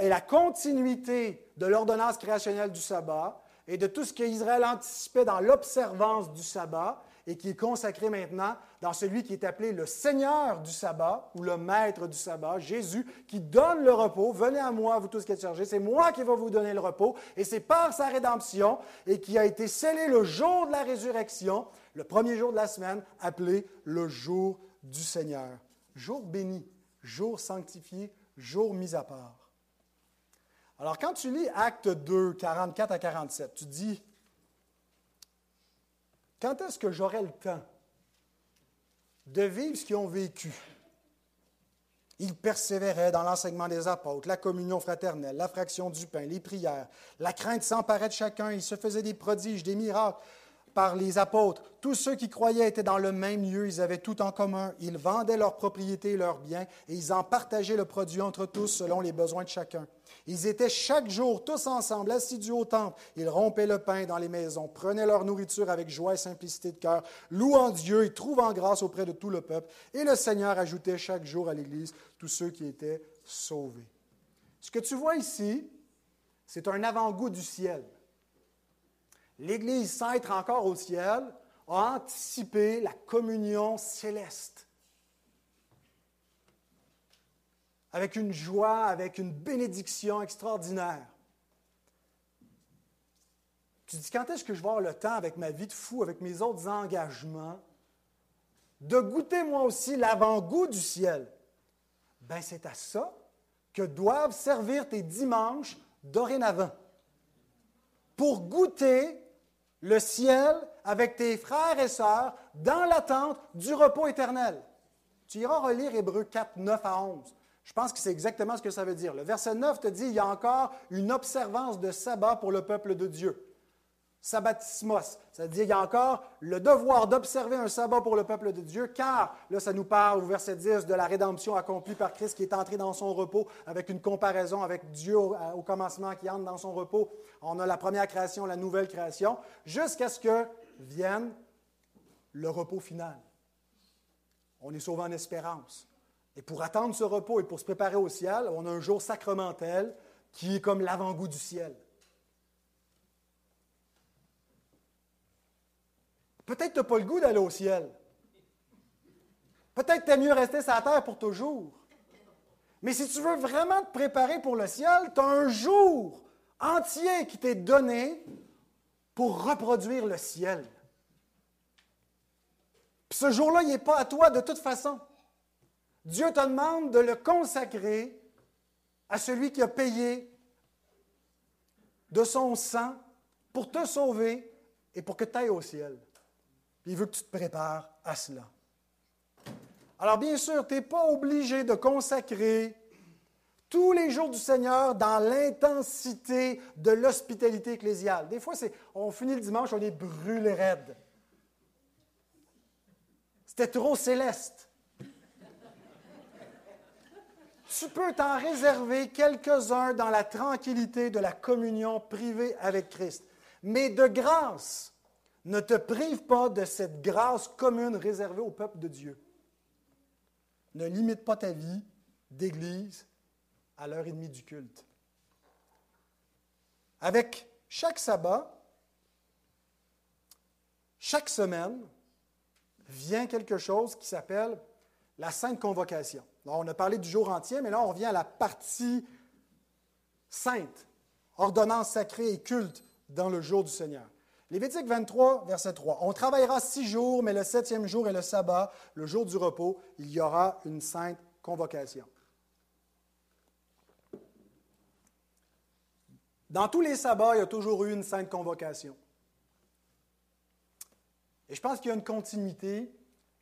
est la continuité de l'ordonnance créationnelle du sabbat et de tout ce qu'Israël anticipait dans l'observance du sabbat et qui est consacré maintenant dans celui qui est appelé le Seigneur du sabbat ou le Maître du sabbat, Jésus, qui donne le repos. Venez à moi, vous tous qui êtes chargés, c'est moi qui vais vous donner le repos et c'est par sa rédemption et qui a été scellé le jour de la résurrection, le premier jour de la semaine, appelé le jour du Seigneur. Jour béni jour sanctifié, jour mis à part. Alors, quand tu lis Acte 2, 44 à 47, tu dis, quand est-ce que j'aurai le temps de vivre ce qu'ils ont vécu? Ils persévéraient dans l'enseignement des apôtres, la communion fraternelle, la fraction du pain, les prières. La crainte s'emparait de chacun. Il se faisait des prodiges, des miracles par les apôtres. Tous ceux qui croyaient étaient dans le même lieu, ils avaient tout en commun. Ils vendaient leurs propriétés et leurs biens et ils en partageaient le produit entre tous selon les besoins de chacun. Ils étaient chaque jour tous ensemble, assidus au temple. Ils rompaient le pain dans les maisons, prenaient leur nourriture avec joie et simplicité de cœur, louant Dieu et trouvant grâce auprès de tout le peuple. Et le Seigneur ajoutait chaque jour à l'Église tous ceux qui étaient sauvés. Ce que tu vois ici, c'est un avant-goût du ciel l'Église, sans être encore au ciel, a anticipé la communion céleste. Avec une joie, avec une bénédiction extraordinaire. Tu dis, quand est-ce que je vais avoir le temps avec ma vie de fou, avec mes autres engagements, de goûter moi aussi l'avant-goût du ciel? Ben, c'est à ça que doivent servir tes dimanches dorénavant. Pour goûter le ciel avec tes frères et sœurs dans l'attente du repos éternel. Tu iras relire Hébreu 4, 9 à 11. Je pense que c'est exactement ce que ça veut dire. Le verset 9 te dit il y a encore une observance de sabbat pour le peuple de Dieu sabbatismos. C'est-à-dire qu'il y a encore le devoir d'observer un sabbat pour le peuple de Dieu, car, là, ça nous parle au verset 10 de la rédemption accomplie par Christ qui est entré dans son repos, avec une comparaison avec Dieu au, au commencement qui entre dans son repos. On a la première création, la nouvelle création, jusqu'à ce que vienne le repos final. On est sauvé en espérance. Et pour attendre ce repos et pour se préparer au ciel, on a un jour sacramentel qui est comme l'avant-goût du ciel. Peut-être que tu n'as pas le goût d'aller au ciel. Peut-être que tu es mieux rester sur la terre pour toujours. Mais si tu veux vraiment te préparer pour le ciel, tu as un jour entier qui t'est donné pour reproduire le ciel. Puis ce jour-là, il n'est pas à toi de toute façon. Dieu te demande de le consacrer à celui qui a payé de son sang pour te sauver et pour que tu ailles au ciel il veut que tu te prépares à cela. Alors bien sûr, tu n'es pas obligé de consacrer tous les jours du Seigneur dans l'intensité de l'hospitalité ecclésiale. Des fois, c'est, on finit le dimanche, on est brûlé raide. C'était trop céleste. Tu peux t'en réserver quelques-uns dans la tranquillité de la communion privée avec Christ. Mais de grâce, ne te prive pas de cette grâce commune réservée au peuple de Dieu. Ne limite pas ta vie d'Église à l'heure et demie du culte. Avec chaque sabbat, chaque semaine, vient quelque chose qui s'appelle la Sainte Convocation. On a parlé du jour entier, mais là, on vient à la partie sainte, ordonnance sacrée et culte dans le jour du Seigneur. Lévitique 23, verset 3. On travaillera six jours, mais le septième jour est le sabbat, le jour du repos. Il y aura une sainte convocation. Dans tous les sabbats, il y a toujours eu une sainte convocation. Et je pense qu'il y a une continuité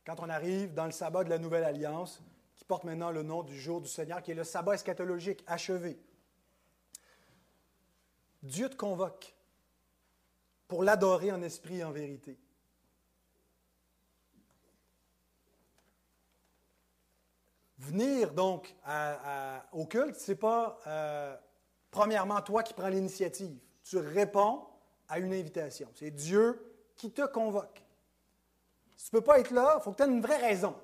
quand on arrive dans le sabbat de la Nouvelle Alliance, porte maintenant le nom du jour du Seigneur, qui est le sabbat eschatologique achevé. Dieu te convoque pour l'adorer en esprit et en vérité. Venir donc au culte, ce n'est pas euh, premièrement toi qui prends l'initiative. Tu réponds à une invitation. C'est Dieu qui te convoque. Si tu ne peux pas être là, il faut que tu aies une vraie raison.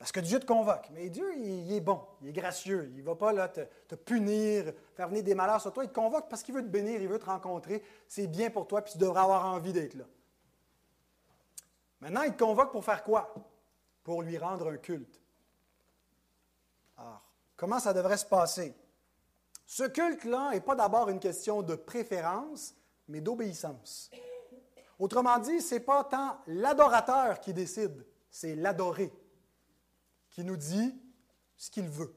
Parce que Dieu te convoque. Mais Dieu, il, est bon, il est gracieux. Il ne va pas là, te, punir, faire venir des malheurs sur toi. Il te convoque parce qu'il veut te bénir, il veut te rencontrer. C'est bien pour toi, puis tu devrais avoir envie d'être là. Maintenant, il te convoque pour faire quoi? Pour lui rendre un culte. Alors, comment ça devrait se passer? Ce culte-là n'est pas d'abord une question de préférence, mais d'obéissance. Autrement dit, ce n'est pas tant l'adorateur qui décide, c'est l'adoré qui nous dit ce qu'il veut.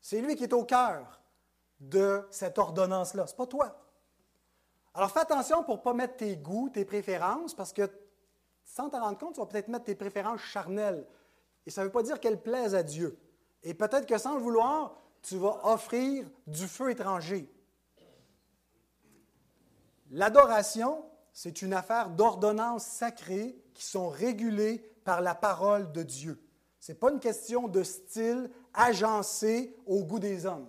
C'est lui qui est au cœur de cette ordonnance-là. Ce n'est pas toi. Alors fais attention pour ne pas mettre tes goûts, tes préférences, parce que sans t'en rendre compte, tu vas peut-être mettre tes préférences charnelles. Et ça ne veut pas dire qu'elles plaisent à Dieu. Et peut-être que sans le vouloir, tu vas offrir du feu étranger. L'adoration, c'est une affaire d'ordonnances sacrées qui sont régulées par la parole de Dieu. Ce n'est pas une question de style agencé au goût des hommes.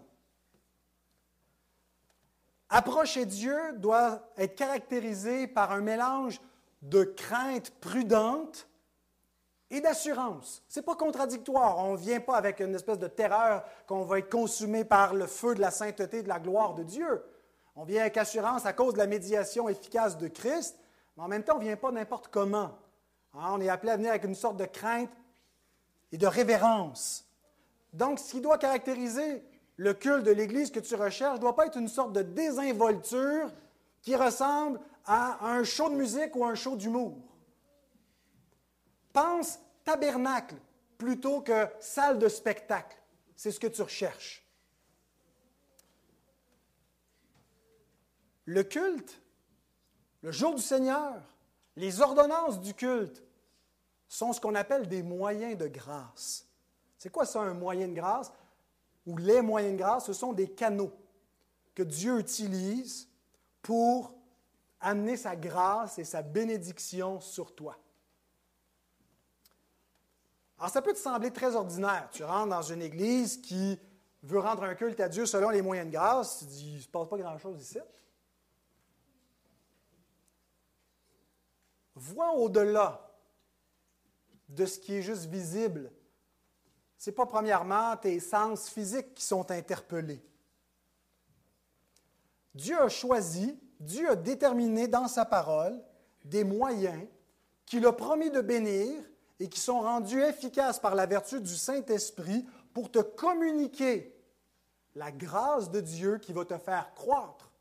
Approcher Dieu doit être caractérisé par un mélange de crainte prudente et d'assurance. Ce n'est pas contradictoire. On ne vient pas avec une espèce de terreur qu'on va être consumé par le feu de la sainteté et de la gloire de Dieu. On vient avec assurance à cause de la médiation efficace de Christ, mais en même temps, on ne vient pas n'importe comment. Hein, on est appelé à venir avec une sorte de crainte et de révérence. Donc, ce qui doit caractériser le culte de l'Église que tu recherches ne doit pas être une sorte de désinvolture qui ressemble à un show de musique ou un show d'humour. Pense tabernacle plutôt que salle de spectacle. C'est ce que tu recherches. Le culte, le jour du Seigneur, les ordonnances du culte sont ce qu'on appelle des moyens de grâce. C'est quoi ça, un moyen de grâce? Ou les moyens de grâce, ce sont des canaux que Dieu utilise pour amener sa grâce et sa bénédiction sur toi. Alors, ça peut te sembler très ordinaire. Tu rentres dans une église qui veut rendre un culte à Dieu selon les moyens de grâce. Tu dis, il ne se passe pas grand-chose ici. Vois au-delà de ce qui est juste visible. Ce n'est pas premièrement tes sens physiques qui sont interpellés. Dieu a choisi, Dieu a déterminé dans sa parole des moyens qu'il a promis de bénir et qui sont rendus efficaces par la vertu du Saint-Esprit pour te communiquer la grâce de Dieu qui va te faire croître,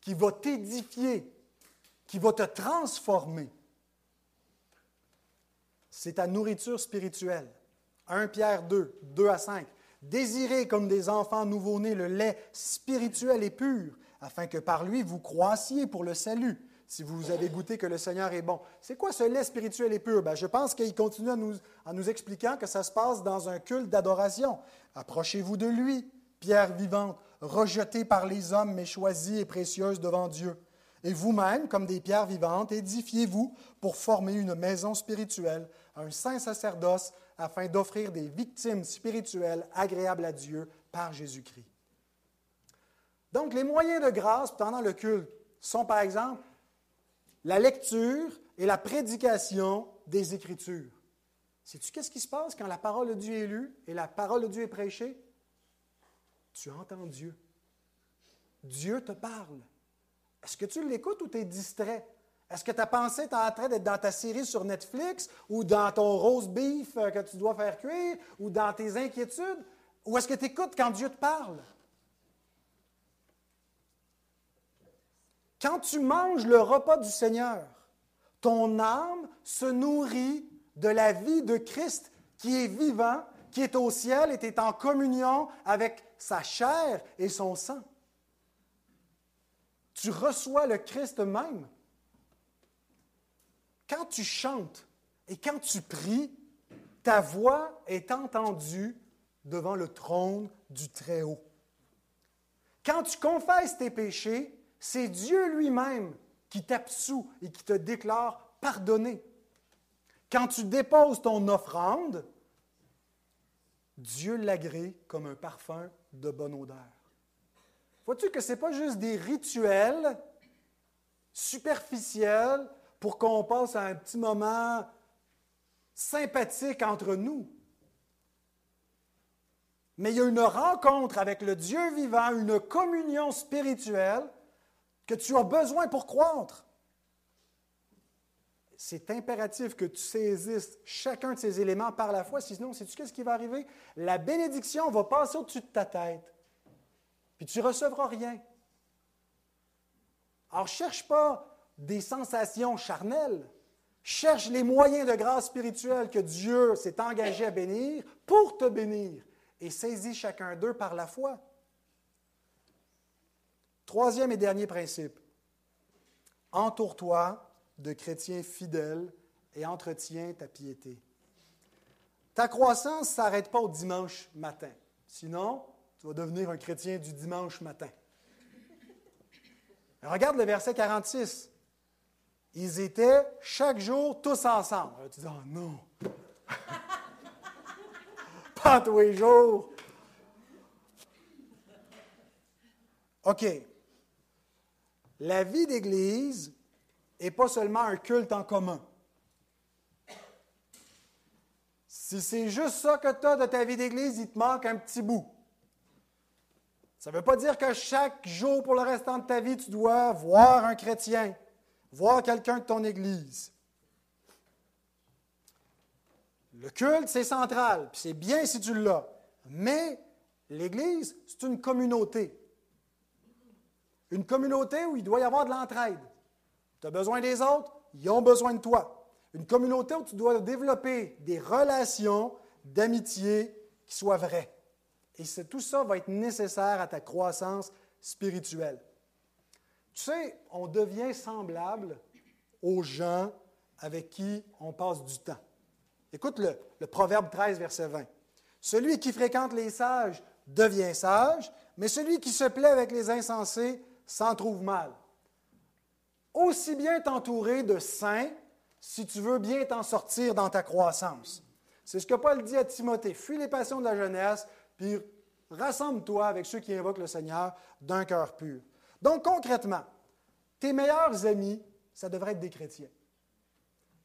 qui va t'édifier, qui va te transformer c'est ta nourriture spirituelle. 1 Pierre 2, 2 à 5. Désirez comme des enfants nouveau-nés le lait spirituel et pur, afin que par lui vous croissiez pour le salut, si vous avez goûté que le Seigneur est bon. C'est quoi ce lait spirituel et pur? Ben, je pense qu'il continue nous, en nous expliquant que ça se passe dans un culte d'adoration. Approchez-vous de lui, pierre vivante, rejetée par les hommes, mais choisie et précieuse devant Dieu. Et vous-même, comme des pierres vivantes, édifiez-vous pour former une maison spirituelle, un saint sacerdoce, afin d'offrir des victimes spirituelles agréables à Dieu par Jésus-Christ. Donc, les moyens de grâce pendant le culte sont, par exemple, la lecture et la prédication des Écritures. Sais-tu qu'est-ce qui se passe quand la parole de Dieu est lue et la parole de Dieu est prêchée? Tu entends Dieu. Dieu te parle. Est-ce que tu l'écoutes ou tu es distrait? Est-ce que ta pensée est en train d'être dans ta série sur Netflix ou dans ton rose beef euh, que tu dois faire cuire ou dans tes inquiétudes? Ou est-ce que tu écoutes quand Dieu te parle? Quand tu manges le repas du Seigneur, ton âme se nourrit de la vie de Christ qui est vivant, qui est au ciel et est en communion avec sa chair et son sang. Tu reçois le Christ même quand tu chantes et quand tu pries, ta voix est entendue devant le trône du Très-Haut. Quand tu confesses tes péchés, c'est Dieu lui-même qui t'absout et qui te déclare pardonné. Quand tu déposes ton offrande, Dieu l'agrée comme un parfum de bonne odeur. Vois-tu que ce n'est pas juste des rituels superficiels pour qu'on passe un petit moment sympathique entre nous. Mais il y a une rencontre avec le Dieu vivant, une communion spirituelle que tu as besoin pour croître. C'est impératif que tu saisisses chacun de ces éléments par la foi, sinon, sais-tu qu'est-ce qui va arriver? La bénédiction va passer au-dessus de ta tête, puis tu ne recevras rien. Alors, cherche pas des sensations charnelles. Cherche les moyens de grâce spirituelle que Dieu s'est engagé à bénir pour te bénir et saisis chacun d'eux par la foi. Troisième et dernier principe. Entoure-toi de chrétiens fidèles et entretiens ta piété. Ta croissance ne s'arrête pas au dimanche matin. Sinon, tu vas devenir un chrétien du dimanche matin. Regarde le verset 46 ils étaient chaque jour tous ensemble. tu dis, oh non! [LAUGHS] Pas tous les jours! OK. La vie d'Église n'est pas seulement un culte en commun. Si c'est juste ça que tu as de ta vie d'Église, il te manque un petit bout. Ça ne veut pas dire que chaque jour pour le restant de ta vie, tu dois voir un chrétien voir quelqu'un de ton Église. Le culte, c'est central, puis c'est bien si tu l'as. Mais l'Église, c'est une communauté. Une communauté où il doit y avoir de l'entraide. Tu as besoin des autres, ils ont besoin de toi. Une communauté où tu dois développer des relations d'amitié qui soient vraies. Et tout ça va être nécessaire à ta croissance spirituelle. Tu sais, on devient semblable aux gens avec qui on passe du temps. Écoute le, Proverbe 13, verset 20. Celui qui fréquente les sages devient sage, mais celui qui se plaît avec les insensés s'en trouve mal. Aussi bien t'entourer de saints si tu veux bien t'en sortir dans ta croissance. C'est ce que Paul dit à Timothée. Fuis les passions de la jeunesse, puis rassemble-toi avec ceux qui invoquent le Seigneur d'un cœur pur. Donc concrètement, tes meilleurs amis, ça devrait être des chrétiens.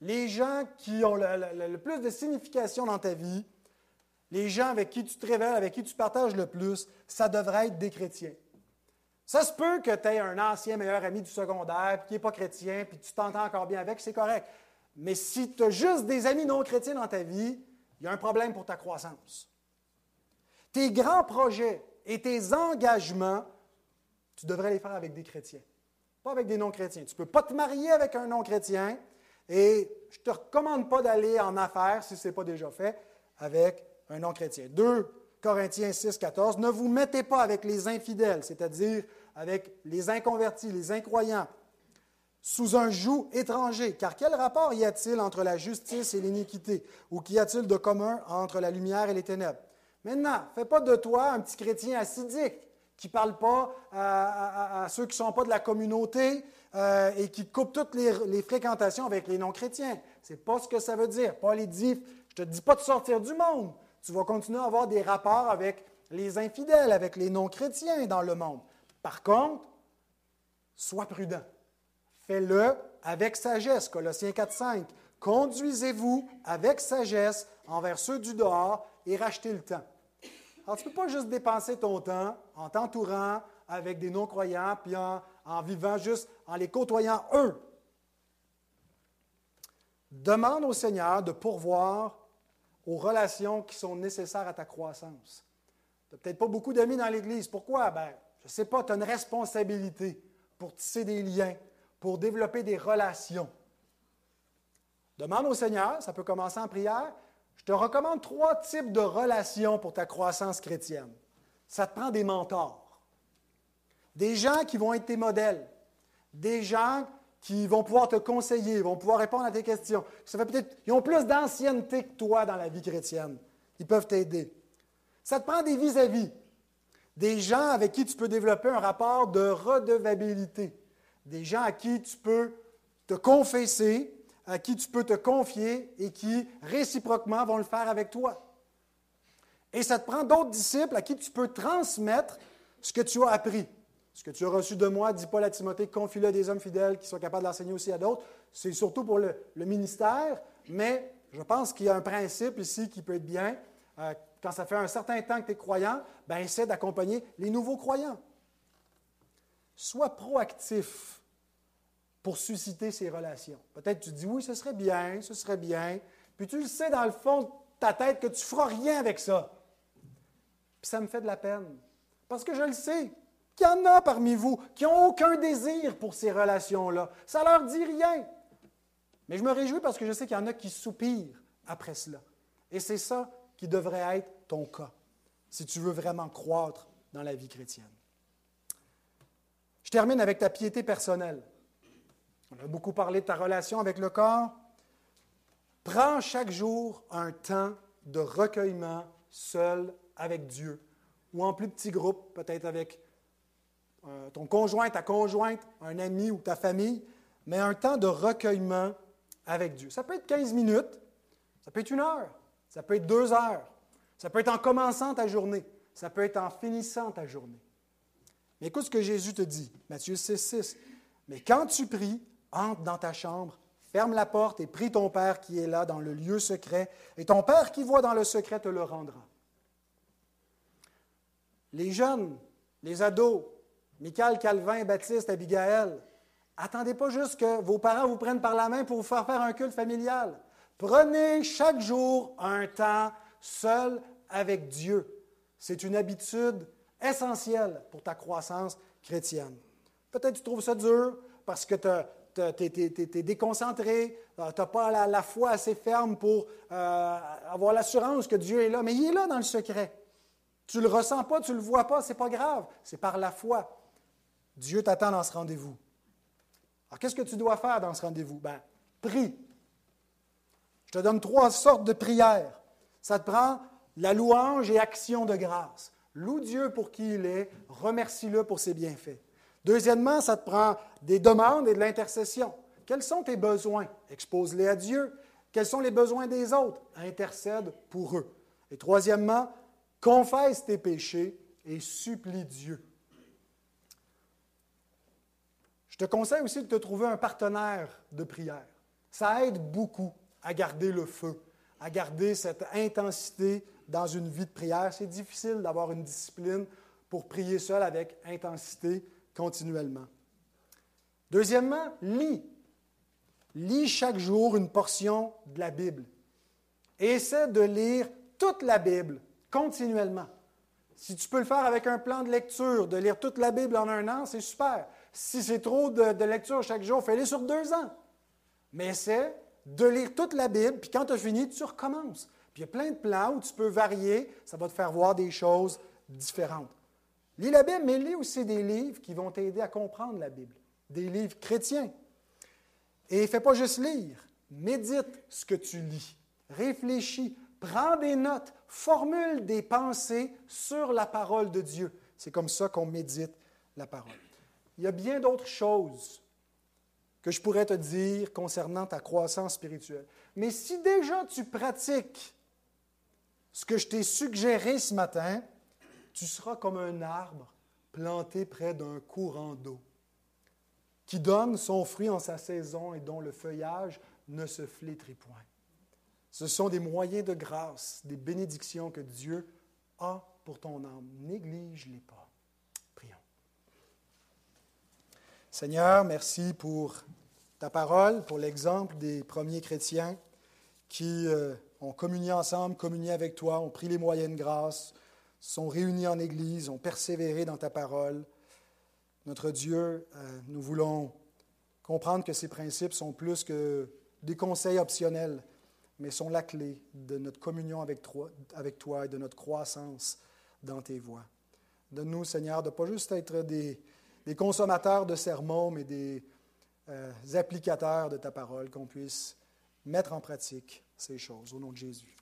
Les gens qui ont le, plus de signification dans ta vie, les gens avec qui tu te révèles, avec qui tu partages le plus, ça devrait être des chrétiens. Ça se peut que tu aies un ancien meilleur ami du secondaire qui n'est pas chrétien, puis tu t'entends encore bien avec, c'est correct. Mais si tu as juste des amis non chrétiens dans ta vie, il y a un problème pour ta croissance. Tes grands projets et tes engagements tu devrais les faire avec des chrétiens, pas avec des non-chrétiens. Tu ne peux pas te marier avec un non-chrétien et je ne te recommande pas d'aller en affaires, si ce n'est pas déjà fait, avec un non-chrétien. 2 Corinthiens 6, 14, ne vous mettez pas avec les infidèles, c'est-à-dire avec les inconvertis, les incroyants, sous un joug étranger. Car quel rapport y a-t-il entre la justice et l'iniquité? Ou qu'y a-t-il de commun entre la lumière et les ténèbres? Maintenant, fais pas de toi un petit chrétien acidique qui ne parle pas à, ceux qui ne sont pas de la communauté euh, et qui coupe toutes les, fréquentations avec les non-chrétiens. Ce n'est pas ce que ça veut dire. Paul dit, je ne te dis pas de sortir du monde. Tu vas continuer à avoir des rapports avec les infidèles, avec les non-chrétiens dans le monde. Par contre, sois prudent. Fais-le avec sagesse. Colossiens 4.5. Conduisez-vous avec sagesse envers ceux du dehors et rachetez le temps. Alors, tu ne peux pas juste dépenser ton temps en t'entourant avec des non-croyants, puis en, vivant juste, en les côtoyant eux. Demande au Seigneur de pourvoir aux relations qui sont nécessaires à ta croissance. Tu n'as peut-être pas beaucoup d'amis dans l'Église. Pourquoi? Ben, je ne sais pas, tu as une responsabilité pour tisser des liens, pour développer des relations. Demande au Seigneur, ça peut commencer en prière. Je te recommande trois types de relations pour ta croissance chrétienne. Ça te prend des mentors, des gens qui vont être tes modèles, des gens qui vont pouvoir te conseiller, vont pouvoir répondre à tes questions. Ça fait peut-être, ils ont plus d'ancienneté que toi dans la vie chrétienne. Ils peuvent t'aider. Ça te prend des vis-à-vis, des gens avec qui tu peux développer un rapport de redevabilité, des gens à qui tu peux te confesser, à qui tu peux te confier et qui réciproquement vont le faire avec toi. Et ça te prend d'autres disciples à qui tu peux transmettre ce que tu as appris. Ce que tu as reçu de moi, dit Paul à Timothée, confie-le des hommes fidèles qui sont capables d'enseigner aussi à d'autres. C'est surtout pour le, ministère, mais je pense qu'il y a un principe ici qui peut être bien. Euh, quand ça fait un certain temps que tu es croyant, ben, essaie d'accompagner les nouveaux croyants. Sois proactif pour susciter ces relations. Peut-être tu dis oui, ce serait bien, ce serait bien, puis tu le sais dans le fond de ta tête que tu ne feras rien avec ça. Puis ça me fait de la peine. Parce que je le sais, qu'il y en a parmi vous qui n'ont aucun désir pour ces relations-là. Ça ne leur dit rien. Mais je me réjouis parce que je sais qu'il y en a qui soupirent après cela. Et c'est ça qui devrait être ton cas, si tu veux vraiment croître dans la vie chrétienne. Je termine avec ta piété personnelle. On a beaucoup parlé de ta relation avec le corps. Prends chaque jour un temps de recueillement seul avec Dieu ou en plus petit groupe, peut-être avec euh, ton conjoint, ta conjointe, un ami ou ta famille, mais un temps de recueillement avec Dieu. Ça peut être 15 minutes, ça peut être une heure, ça peut être deux heures, ça peut être en commençant ta journée, ça peut être en finissant ta journée. Mais écoute ce que Jésus te dit, Matthieu 6, 6. Mais quand tu pries, entre dans ta chambre, ferme la porte et prie ton Père qui est là dans le lieu secret, et ton Père qui voit dans le secret te le rendra. Les jeunes, les ados, Michael, Calvin, Baptiste, Abigail, attendez pas juste que vos parents vous prennent par la main pour vous faire faire un culte familial. Prenez chaque jour un temps seul avec Dieu. C'est une habitude essentielle pour ta croissance chrétienne. Peut-être tu trouves ça dur parce que tu tu es, déconcentré, euh, tu n'as pas la, foi assez ferme pour euh, avoir l'assurance que Dieu est là, mais il est là dans le secret. Tu ne le ressens pas, tu ne le vois pas, ce n'est pas grave, c'est par la foi. Dieu t'attend dans ce rendez-vous. Alors, qu'est-ce que tu dois faire dans ce rendez-vous? Ben, prie. Je te donne trois sortes de prières. Ça te prend la louange et action de grâce. Loue Dieu pour qui il est, remercie-le pour ses bienfaits. Deuxièmement, ça te prend des demandes et de l'intercession. Quels sont tes besoins? Expose-les à Dieu. Quels sont les besoins des autres? Intercède pour eux. Et troisièmement, confesse tes péchés et supplie Dieu. Je te conseille aussi de te trouver un partenaire de prière. Ça aide beaucoup à garder le feu, à garder cette intensité dans une vie de prière. C'est difficile d'avoir une discipline pour prier seul avec intensité continuellement. Deuxièmement, lis. Lis chaque jour une portion de la Bible. essaie de lire toute la Bible continuellement. Si tu peux le faire avec un plan de lecture, de lire toute la Bible en un an, c'est super. Si c'est trop de, lecture chaque jour, fais-le sur deux ans. Mais essaie de lire toute la Bible, puis quand tu as fini, tu recommences. Puis il y a plein de plans où tu peux varier, ça va te faire voir des choses différentes. Lis la Bible, mais lis aussi des livres qui vont t'aider à comprendre la Bible, des livres chrétiens. Et fais pas juste lire, médite ce que tu lis, réfléchis, prends des notes, formule des pensées sur la parole de Dieu. C'est comme ça qu'on médite la parole. Il y a bien d'autres choses que je pourrais te dire concernant ta croissance spirituelle. Mais si déjà tu pratiques ce que je t'ai suggéré ce matin, tu seras comme un arbre planté près d'un courant d'eau, qui donne son fruit en sa saison et dont le feuillage ne se flétrit point. Ce sont des moyens de grâce, des bénédictions que Dieu a pour ton âme. Néglige-les pas. Prions. Seigneur, merci pour ta parole, pour l'exemple des premiers chrétiens qui euh, ont communié ensemble, communié avec toi, ont pris les moyens de grâce, sont réunis en Église, ont persévéré dans ta parole. Notre Dieu, euh, nous voulons comprendre que ces principes sont plus que des conseils optionnels, mais sont la clé de notre communion avec toi, et de notre croissance dans tes voies. Donne-nous, Seigneur, de ne pas juste être des, des consommateurs de sermons, mais des euh, applicateurs de ta parole, qu'on puisse mettre en pratique ces choses. Au nom de Jésus.